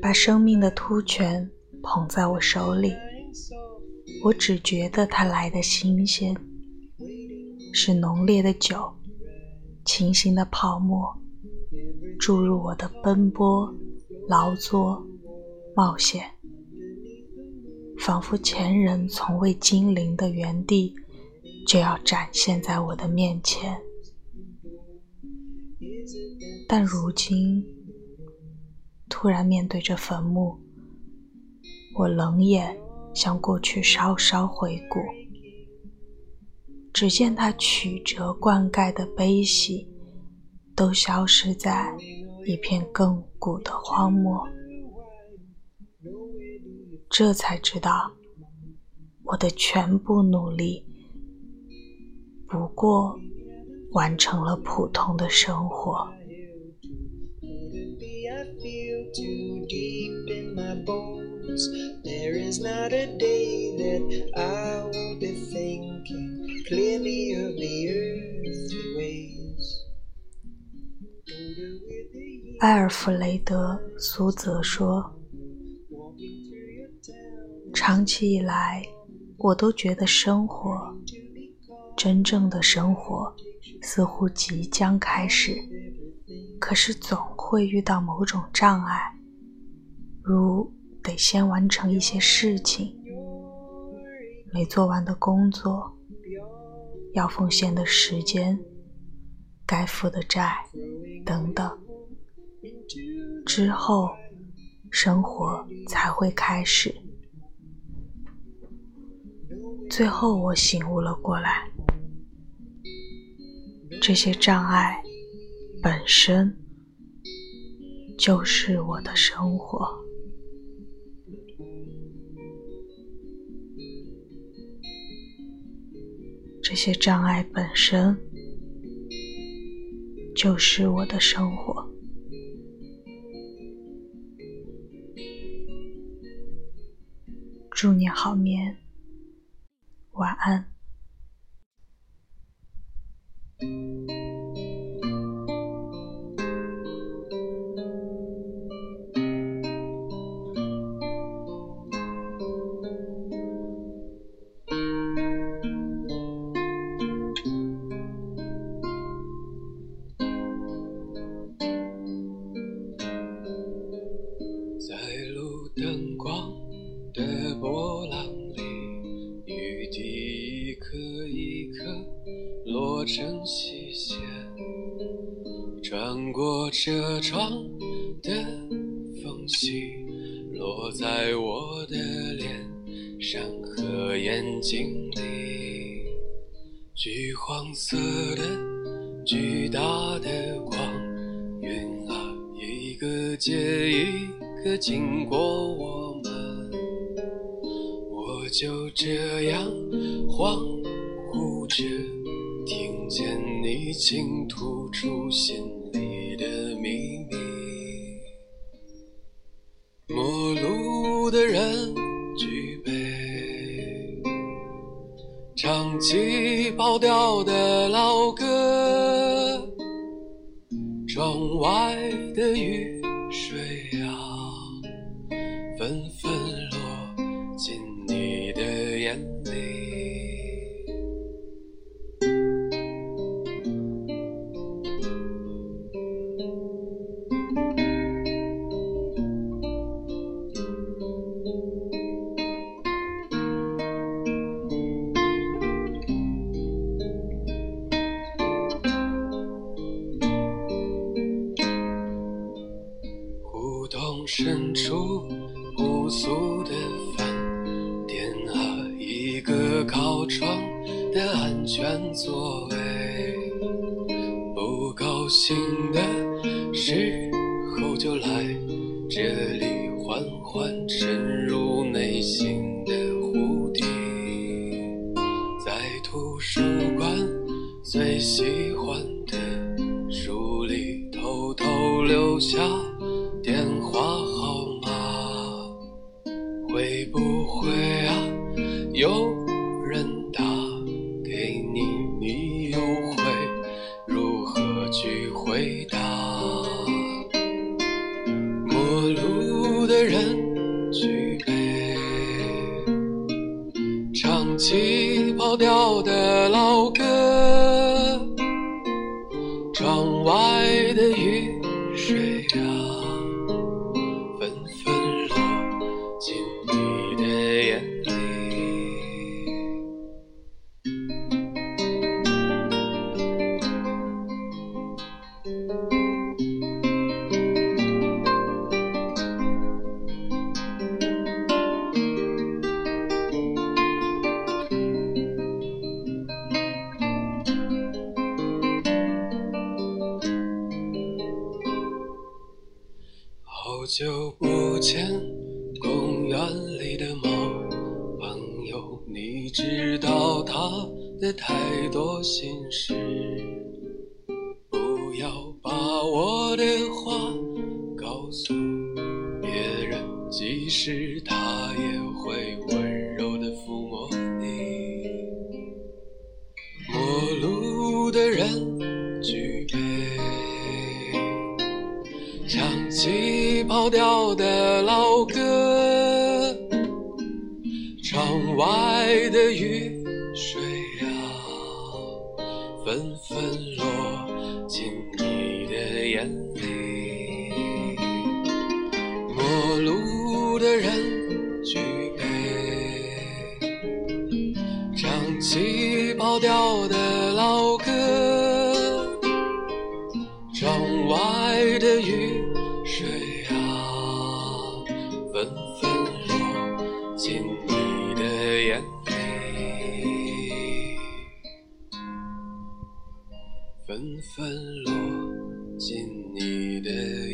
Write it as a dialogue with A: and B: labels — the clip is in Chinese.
A: 把生命的突泉捧在我手里，我只觉得它来的新鲜，是浓烈的酒，清新的泡沫，注入我的奔波、劳作、冒险，仿佛前人从未经临的原地，就要展现在我的面前。但如今，突然面对着坟墓，我冷眼向过去稍稍回顾，只见他曲折灌溉的悲喜，都消失在一片亘古的荒漠。这才知道，我的全部努力，不过完成了普通的生活。Too
B: deep in my bones. There is not a day that i will be thinking clearly of the earth the waves 爱
A: 尔弗雷德苏泽说长期以来我都觉得生活真正的生活似乎即将开始可是总会遇到某种障碍，如得先完成一些事情，没做完的工作，要奉献的时间，该负的债，等等。之后，生活才会开始。最后，我醒悟了过来，这些障碍。”本身就是我的生活，这些障碍本身就是我的生活。祝你好眠，晚安。
C: 窗的缝隙，落在我的脸上和眼睛里。橘黄色的巨大的光，云啊，一个接一个经过我们，我就这样恍惚着，听见你倾吐出心。起跑调的老歌，窗外的雨水深处朴素的饭店啊，一个靠窗的安全座位。不高兴的时候就来这里，缓缓沉入内心的湖底。在图书馆最喜欢的书里，偷偷留下。气泡掉的久不见，公园里的猫朋友，你知道他的太多心事。不要把我的话告诉别人，即使他也会温起跑调的老歌，窗外的雨水啊，纷纷落进你的眼里。陌路的人举杯，唱起跑调的老歌。窗外的雨水啊，纷纷落进你的眼里，纷纷落进你的。